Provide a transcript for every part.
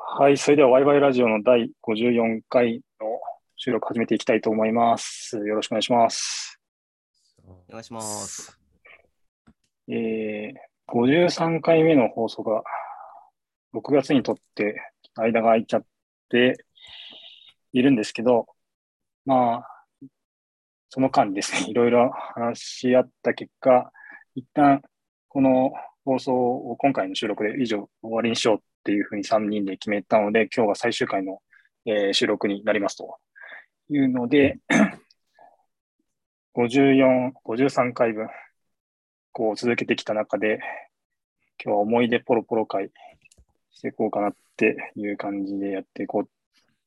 はい、それではワイワイラジオの第54回の収録始めていきたいと思います。よろしくお願いします。お願いします。えー、53回目の放送が6月にとって間が空いちゃっているんですけど、まあ、その間にですね、いろいろ話し合った結果、一旦この放送を今回の収録で以上終わりにしようっていうふうに3人で決めたので、今日が最終回の、えー収録になりますというので、54、53回分、こう続けてきた中で、今日は思い出ポロポロ会していこうかなっていう感じでやっていこう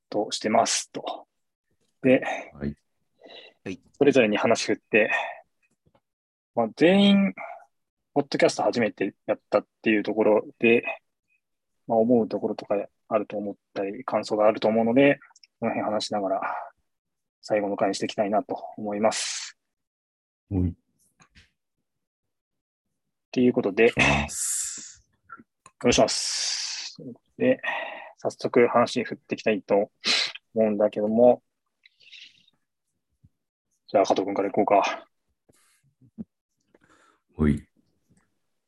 としてますと。で、はい。それぞれに話振って、まあ、全員、ポッドキャスト初めてやったっていうところで、まあ、思うところとかあると思ったり、感想があると思うので、この辺話しながら、最後の回にしていきたいなと思います。おい。っていうことで、よ。ろしくお願いします。で、早速話振っていきたいと思うんだけども、じゃあ加藤君からいこうか。おい。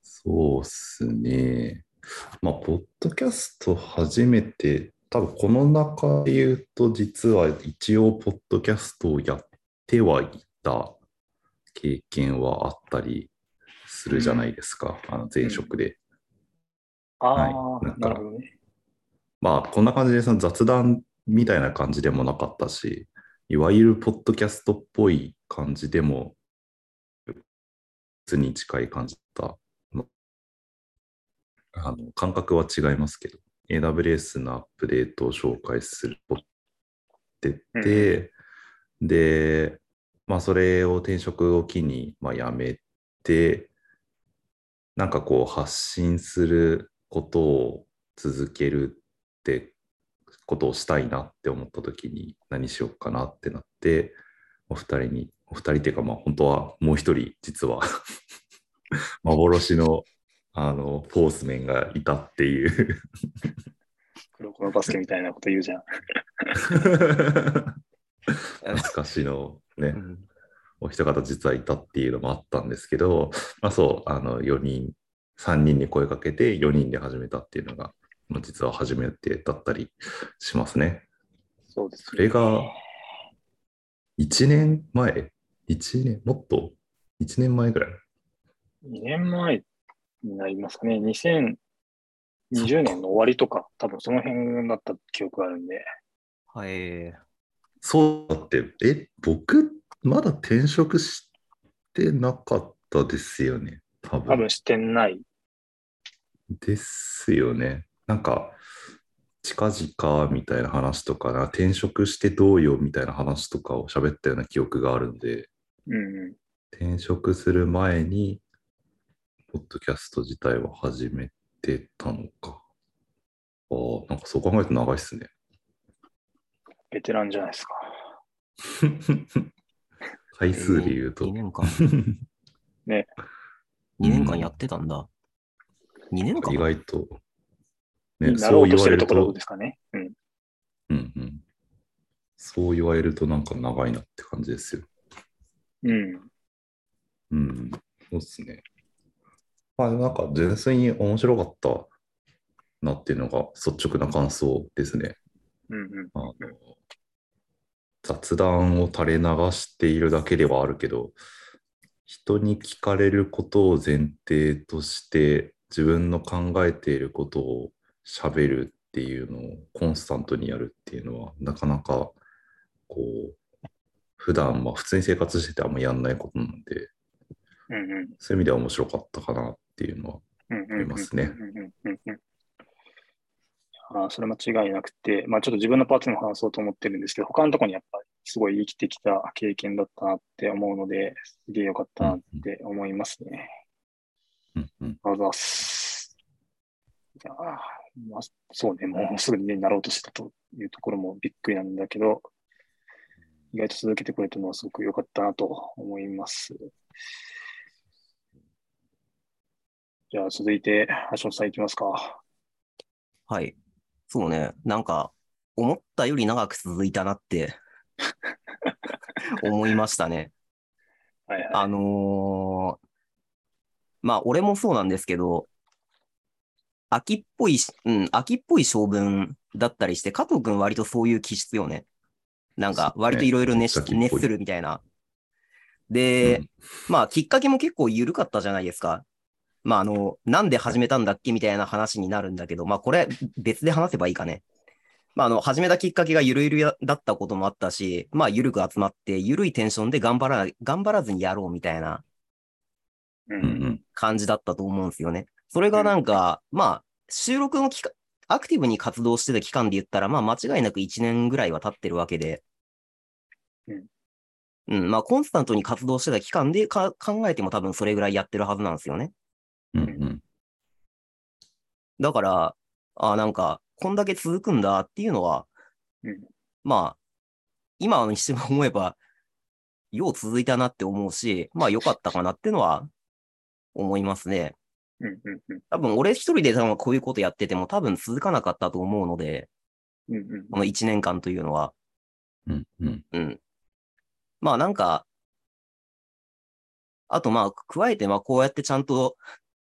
そうっすね。まあ、ポッドキャスト初めて、多分この中で言うと、実は一応、ポッドキャストをやってはいた経験はあったりするじゃないですか、あの前職で。ああ、はいなんかなるほどね。まあ、こんな感じでその雑談みたいな感じでもなかったし、いわゆるポッドキャストっぽい感じでも、普通に近い感じだったの。あの感覚は違いますけど、AWS のアップデートを紹介するってて、で、まあ、それを転職を機に、まあ、やめて、なんかこう発信することを続けるってことをしたいなって思った時に何しようかなってなってお二人にお二人っていうかまあ本当はもう一人実は 幻のあのフォースメンがいたっていう黒子のバスケみたいなこと言うじゃん。懐かしのねうんお一方実はいたっていうのもあったんですけど、まあそう、あの4人、3人に声かけて4人で始めたっていうのが、まあ実は初めてだったりしますね。そうです、それが1年前 ?1 年、もっと ?1 年前ぐらい？2年前になりますかね。2020年の終わりとか、多分その辺だった記憶があるんで。はい。そうだって、え、僕、まだ転職してなかったですよね。多分。多分してない。ですよね。なんか、近々みたいな話とかな、転職してどうよみたいな話とかを喋ったような記憶があるんで、うんうん。転職する前に、ポッドキャスト自体は始めてたのか。ああ、なんかそう考えると長いっすね。ベテランじゃないですか。回数で言うと2。年間。ね。2年間やってたんだ。2年間？意外と、ね、なろそう言われるうとしてるところとで、すかね。うん。うんうん。そう言われるとなんか長いなって感じですよ。うん。うん、そうですね。まあ、なんか純粋に面白かったなっていうのが率直な感想ですね。うんうん。あの雑談を垂れ流しているだけではあるけど、人に聞かれることを前提として自分の考えていることを喋るっていうのをコンスタントにやるっていうのはなかなかこう普段まあ普通に生活しててあんまやんないことなんでうんうん。そういう意味では面白かったかなっていうのはうんうんうんありますねあーそれ間違いなくて、まあちょっと自分のパーツも話そうと思ってるんですけど、他のところにやっぱりすごい生きてきた経験だったなって思うので、すげえよかったなって思いますね。うんうんありがとうございます。いやーまあ、そうね、もうすぐに、ね、なろうとしてたというところもびっくりなんだけど、意外と続けてくれたのはすごく良かったなと思います。じゃあ続いて、橋本さんいきますか。はい。そうね、なんか、思ったより長く続いたなって 思いましたね。はいはい。あのーまあ、俺もそうなんですけど、秋っぽいし、うん、秋っぽい性分だったりして、加藤くん割とそういう気質よね。なんか、割といろいろ熱するみたいな。で、うんまあ、きっかけも結構緩かったじゃないですか。まあ、あの、なんで始めたんだっけみたいな話になるんだけど、まあ、これ別で話せばいいかね。まあ、あの、始めたきっかけがゆるゆるやだったこともあったし、まあ、ゆるく集まって、ゆるいテンションで頑張らな、頑張らずにやろうみたいな感じだったと思うんですよね。それがなんか、まあ、収録の期間、アクティブに活動してた期間で言ったら、まあ、間違いなく1年ぐらいは経ってるわけで、うん。うん、まあ、コンスタントに活動してた期間でか考えても多分それぐらいやってるはずなんですよね。うんうんだから、あなんか、こんだけ続くんだっていうのは、うんまあ、今にしても思えば、よう続いたなって思うし、まあ良かったかなっていうのは思いますね。うんうんうん多分俺一人で多分こういうことやってても多分続かなかったと思うので、うんうんこの1年間というのは。うんうんうん。まあなんか、あとまあ加えてまあこうやってちゃんと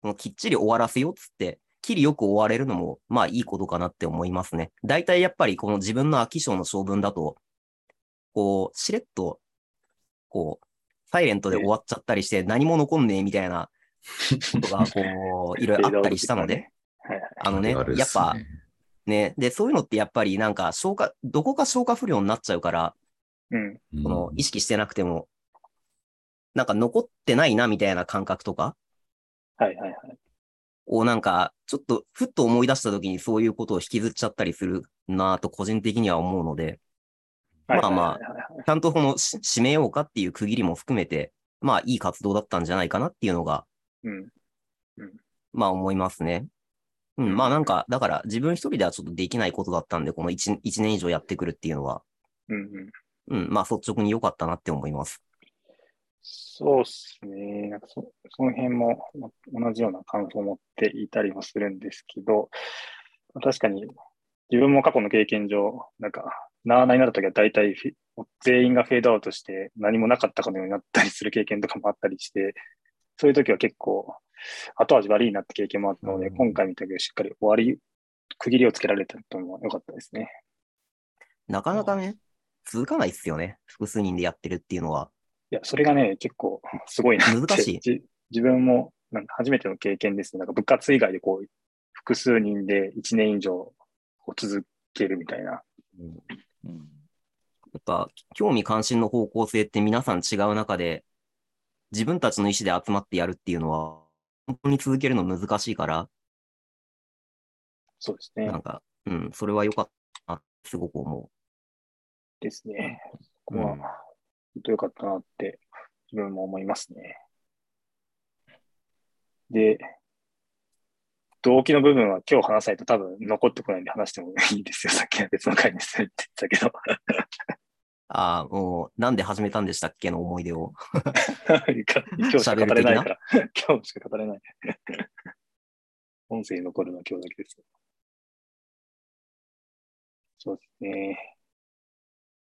そのきっちり終わらせようっつって、きりよく終われるのもまあいいことかなって思いますね。大体やっぱりこの自分の飽き性の性分だと、こう、しれっと、こう、サイレントで終わっちゃったりして何も残んねえみたいなことがこう、いろいろあったりしたので。あのね、やっぱ、ね、で、そういうのってやっぱりなんか消化、どこか消化不良になっちゃうから、この意識してなくても、なんか残ってないなみたいな感覚とかはいはいはい。をなんか、ちょっとふっと思い出した時にそういうことを引きずっちゃったりするなぁと個人的には思うので、まあまあちゃんとこのし締めようかっていう区切りも含めて、まあいい活動だったんじゃないかなっていうのが、うん。まあ思いますね。うん、まあなんか、だから自分一人ではちょっとできないことだったんで、この 1, 一年以上やってくるっていうのは、うんうん。うん、まあ率直に良かったなって思います。そうですね。なんかそその辺もま同じような感想を持っていたりもするんですけど、まあ確かに自分も過去の経験上、なんか、なあなあになった時は大体全員がフェードアウトして何もなかったかのようになったりする経験とかもあったりして、そういう時は結構後味悪いなって経験もあったので、うん今回みたいにしっかり終わり、区切りをつけられたのは良かったですね。なかなかね、続かないっすよね。複数人でやってるっていうのは。いや、それがね、結構すごいな。難しい？じ自分もなんか初めての経験ですね。なんか部活以外でこう、複数人で1年以上こう続けるみたいな。うんやっぱ、興味関心の方向性って皆さん違う中で、自分たちの意思で集まってやるっていうのは、本当に続けるの難しいから、そうですねな。んか、うん、それは良かったなすごく思ですね。こう。こは、うん本当良かったなって自分も思いますね。で、動機の部分は今日話さないと多分残ってこないんで話してもいいですよ。さっきは別の回にするって言ってたけど。ああ、もう、なんで始めたんでしたっけの思い出を。今日しか語れないから、今日しか語れない。音声に残るのは今日だけです。そうですね。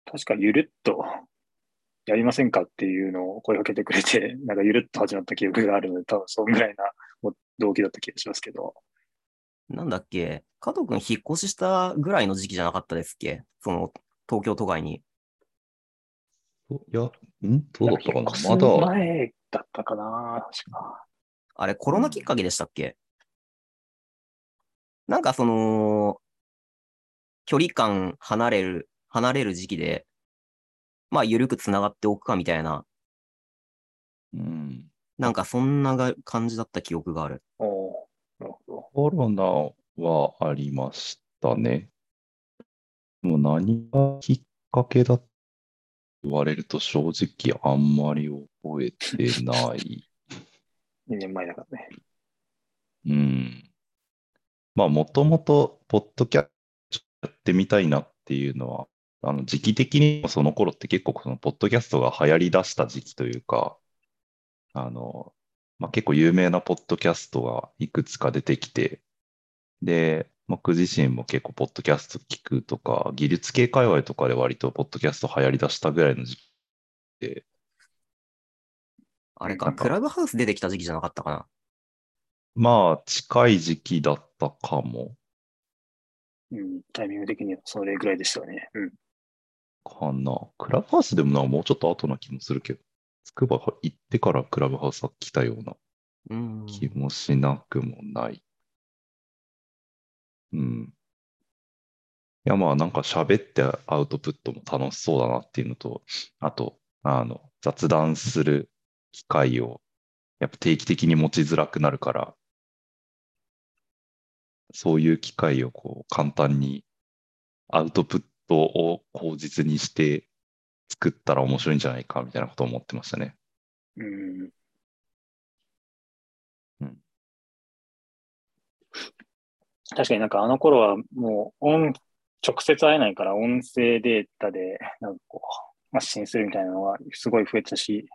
確かゆるっとやりませんかっていうのを声かけてくれて、なんかゆるっと始まった記憶があるので、多分そんぐらいな動機だった気がしますけど。なんだっけ？加藤くん引っ越ししたぐらいの時期じゃなかったですっけ？その、東京都外に。いや、ん？どうだったかな？まだ、前だったかな確か。あれ、コロナきっかけでしたっけ、なんかその、距離感離れる、離れる時期で、まあ、緩く繋がっておくかみたいな、うん、なんかそんなが感じだった記憶がある。おーなるほど。コロナはありましたね。もう何がきっかけだと言われると正直あんまり覚えてない。2年前だからね。うん。まあ、もともと、ポッドキャストやってみたいなっていうのは、あの時期的にもその頃って結構そのポッドキャストが流行り出した時期というか、あの、まあ、結構有名なポッドキャストがいくつか出てきて、で、僕自身も結構、ポッドキャスト聞くとか、技術系界隈とかで割と、ポッドキャスト流行り出したぐらいの時期で、あれか、クラブハウス出てきた時期じゃなかったかな？まあ、近い時期だったかも、うん、タイミング的にはそれぐらいでしたよね。うん。かな。クラブハウスでもな、もうちょっと後な気もするけど、つくば行ってからクラブハウスは来たようなうん。気もしなくもない。うん。いや、まあなんか喋ってアウトプットも楽しそうだなっていうのと、あと、あの、雑談する機会をやっぱ定期的に持ちづらくなるから、そういう機会をこう簡単にアウトプットを口実にして作ったら面白いんじゃないかみたいなことを思ってましたね。うん。うん確かになんかあの頃はもう音、直接会えないから音声データでなんかこう発信するみたいなのがすごい増えてたし、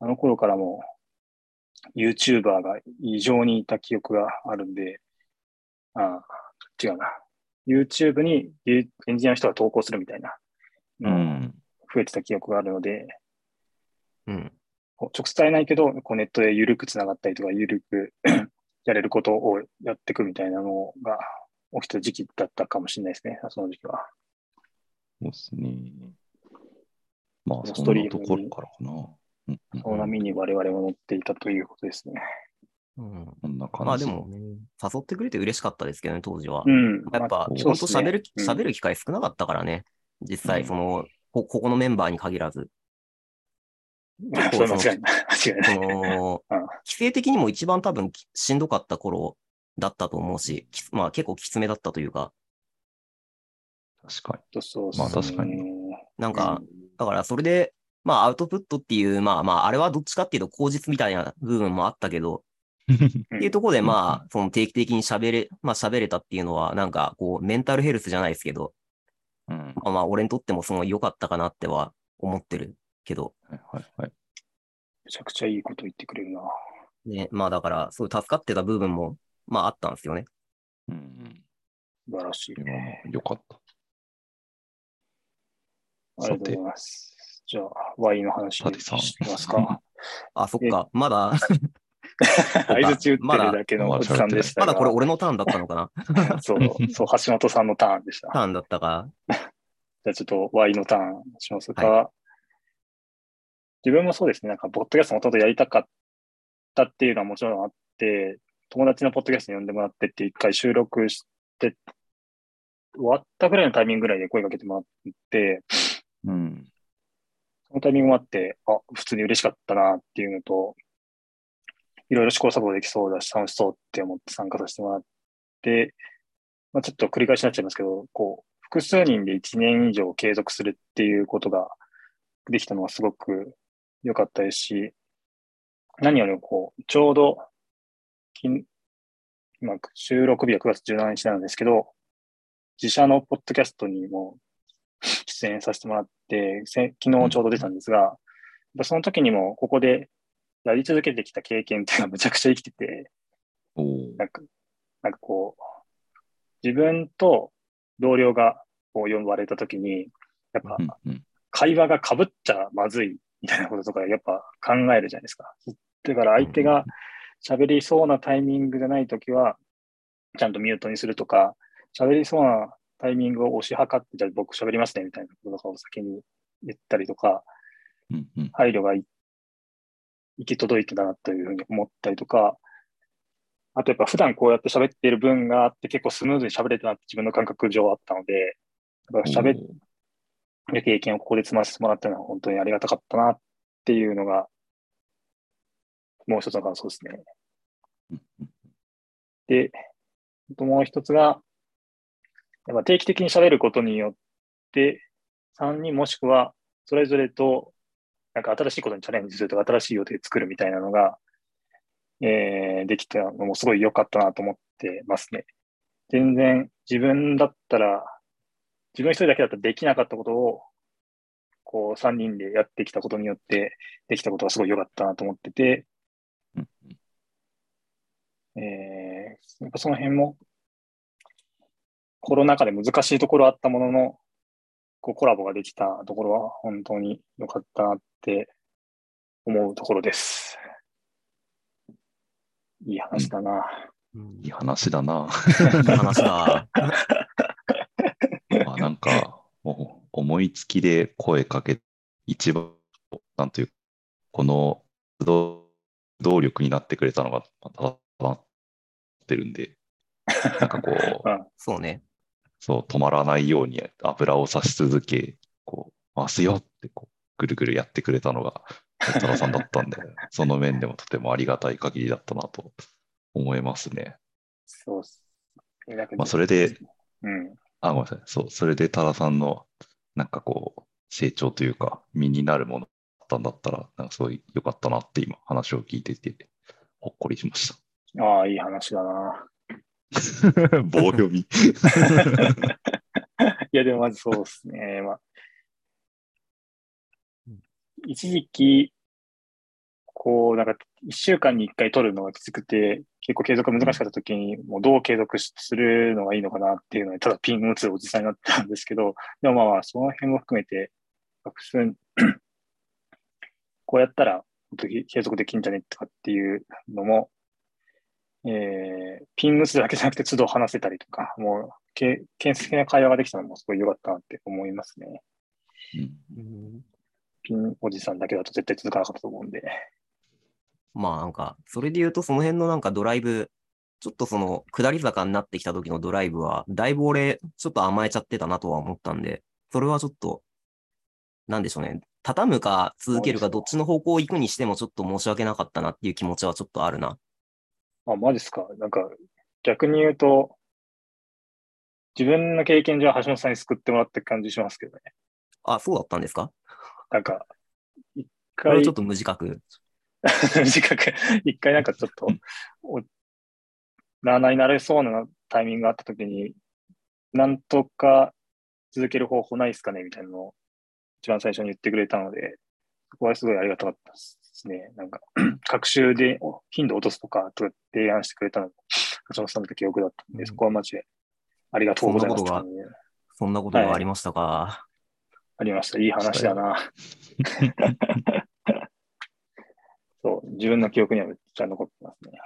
あの頃からもう YouTuber が異常にいた記憶があるんで、ああ、違うな。YouTube にエンジニアの人が投稿するみたいなうん。増えてた記憶があるので、うん。直接会えないけど、こうネットで緩くつながったりとか、緩く やれることをやっていくみたいなのが起きた時期だったかもしれないですね、その時期は。そうですね。まあ、スそんなトリームにところからかな。その波に我々も乗っていたということですね。うん。こんな感じ。まあでもね、誘ってくれて嬉しかったですけどね、当時は。うん。やっぱ、まあ本当喋る、うん喋る機会少なかったからね。実際、うんその、こ、ここのメンバーに限らず。ま あそれ間違いない。間違いない。規制的にも一番多分きしんどかった頃だったと思うし、きまあ結構きつめだったというか、確かそうそうまあ確かになんか、だからそれで、まあアウトプットっていう、まあまあ、あれはどっちかっていうと口実みたいな部分もあったけど、っていうところでまあ、その定期的に喋れ、まあ喋れたっていうのは、なんかこう、メンタルヘルスじゃないですけど、うん。まあまあ、俺にとってもすごい良かったかなっては思ってるけど、はいはいはい。めちゃくちゃいいこと言ってくれるな。ね、まあだから、そういう助かってた部分も、まああったんですよね。うん素晴らしい。うん。いやまあよかった。ありがとうございます。じゃあ、Y の話さてますか。あ、そっか、まだ、相づち打ってるだけのおじさんでしたが。まだこれ俺のターンだったのかな？そう、そう、橋本さんのターンでした。ターンだったか？じゃあちょっと Y のターンしますか。は自分もそうですね、なんか、ポッドキャストもともとやりたかったっていうのはもちろんあって、友達のポッドキャストに呼んでもらってって、一回収録して、終わったぐらいのタイミングぐらいで声かけてもらって、うん。そのタイミングもあって、あ、普通に嬉しかったなっていうのと、いろいろ試行錯誤できそうだし、楽しそうって思って参加させてもらって、まあ、ちょっと繰り返しになっちゃいますけど、こう、複数人で1年以上継続するっていうことができたのはすごく良かったですし、何よりもこう、ちょうど、今、収録日は9月17日なんですけど、自社のポッドキャストにも出演させてもらって、昨日ちょうど出たんですが、その時にもここでやり続けてきた経験っていうのはむちゃくちゃ生きてて、なんか、なんかこう、自分と同僚がこう呼ばれた時に、やっぱ会話が被っちゃまずいみたいなこととかやっぱ考えるじゃないですか。だから相手が喋りそうなタイミングじゃない時は、ちゃんとミュートにするとか、喋りそうなタイミングを押し量って、じゃあ僕喋りますねみたいなこととかを先に言ったりとか、配慮がい行き届いてたなというふうに思ったりとか、あとやっぱ普段こうやって喋っている分があって結構スムーズに喋れたなって自分の感覚上あったので、やっぱ喋る経験をここで積ませてもらったのは本当にありがたかったなっていうのが、もう一つの感想ですね。で、もう一つが、やっぱ定期的に喋ることによって、3人もしくはそれぞれとなんか新しいことにチャレンジするとか、新しい予定作るみたいなのが、えーできたのもすごい良かったなと思ってますね。全然自分だったら、自分一人だけだったらできなかったことを、こう3人でやってきたことによってできたことはすごい良かったなと思ってて、えーやっぱその辺もコロナ禍で難しいところあったものの、こうコラボができたところは本当に良かったなって思うところです。いい話だな。うんいい話だな。いい話だ。ま あなんか、お思いつきで声かけ、一番、なんというか、この動動力になってくれたのが、まあただただってるんで、なんかこう、うんそうね。そう、止まらないように油を差し続け、こう、回すよって、こう、ぐるぐるやってくれたのが、多田さんだったんで、その面でもとてもありがたい限りだったなと思いますね。そうっす。まあ、それで、うん。あ、ごめんなさい。そう、それで多田さんの、なんかこう、成長というか、身になるものだったんだったら、なんかすごい良かったなって今、話を聞いてて、ほっこりしましああ、いい話だな。た。棒読み。いや、でもまずそうですね。まあうん、一時期、こう、なんか、一週間に一回取るのがきつくて、結構継続が難しかった時に、もうどう継続しするのがいいのかなっていうのに、ただピング打つおじさんになったんですけど、でもまあまあ、その辺も含めて、普通にこうやったら、本当に継続できんじゃねとかっていうのも、えー、ピングするだけじゃなくて、都度話せたりとか、もう、け建設的な会話ができたのもすごい良かったなって思いますね。うんうんピンおじさんだけだと絶対続かなかったと思うんで。まあなんか、それで言うとその辺のなんかドライブ、ちょっとその下り坂になってきた時のドライブは、だいぶ俺、ちょっと甘えちゃってたなとは思ったんで、それはちょっと、なんでしょうね。畳むか続けるかどっちの方向行くにしてもちょっと申し訳なかったなっていう気持ちはちょっとあるな。あ、マジっすか？なんか、逆に言うと、自分の経験上は橋本さんに救ってもらった感じしますけどね。あ、そうだったんですか？なんか、一回これはちょっ、と無自覚。短く、一回なんかちょっと、おなあなあになれそうなタイミングがあった時に、なんとか続ける方法ないですかね？みたいなのを一番最初に言ってくれたので、そこはすごいありがたかったですね。なんか、学習でお頻度落とすとかとか提案してくれたのも、橋本さんの記憶だったんで、うんそこはマジでありがとうございますってそ。そんなことがありましたか？ありました。いい話だな。そう、自分の記憶にはめっちゃ残ってますね。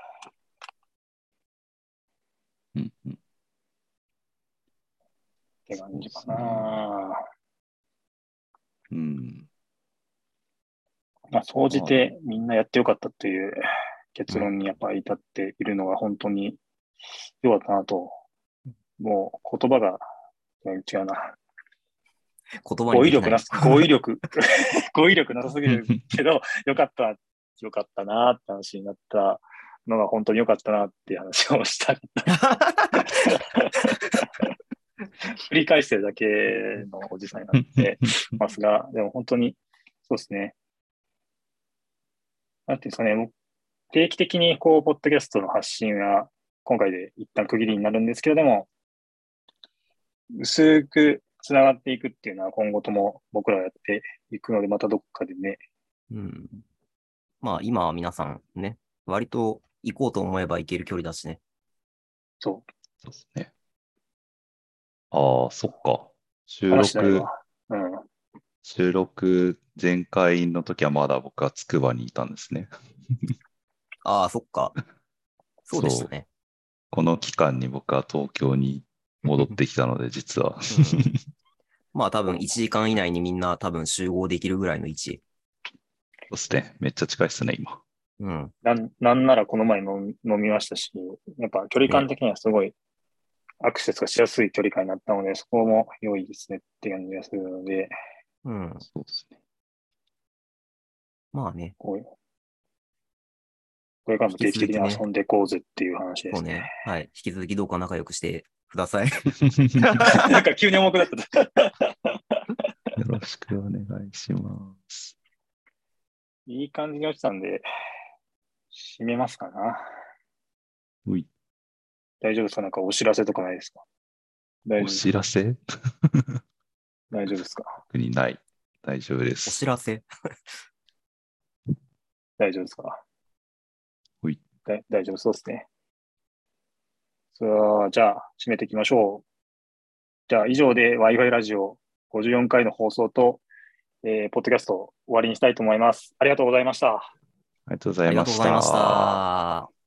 うんうんって感じかな。うん。まあ、総じてみんなやってよかったっていう結論にやっぱり至っているのが本当に良かったなと。もう言葉がうん違うな。言葉語彙力なす、語彙力、語彙力なさすぎるけど、よかった、よかったなって話になったのが本当に良かったなっていう話をした。繰り返してるだけのおじさんになってますが、でも本当に、そうですね。なんていうんですかね、もう定期的にこう、ポッドキャストの発信は、今回で一旦区切りになるんですけれども、薄くつながっていくっていうのは今後とも僕らはやっていくので、またどっかでね、うん。まあ今は皆さんね、割と行こうと思えば行ける距離だしね。そそうですね。ああ、そっか。収録、よ。うん。収録前回の時はまだ僕は筑波にいたんですね。ああ、そっか。そうでしたね。この期間に僕は東京に戻ってきたので、実は。うんまあ多分1時間以内にみんな多分集合できるぐらいの位置。そうですね。めっちゃ近いですね、今。うん。なんなんならこの前飲み飲みましたし、やっぱ距離感的にはすごいアクセスがしやすい距離感になったので、そこも良いですねって感じがするので、うん。そうですね。まあね。こうこれからも定期的に遊んでいこうぜっていう話ですね。そうね。はい。引き続きどうか仲良くしてください。なんか急に重くなった。よろしくお願いします。いい感じに落ちたんで、締めますかな。うい、大丈夫ですか？なんかお知らせとかないですか？大お丈夫知らせ？大丈夫ですか？特にない。大丈夫でおす。知らせ。大丈夫ですか？ほいだ大丈夫そうですね。それは、じゃあ、締めていきましょう。じゃあ以上で Wi-Fi ラジオ54回の放送と、えーポッドキャストを終わりにしたいと思います。ありがとうございました。ありがとうござありがいましとうございました。た。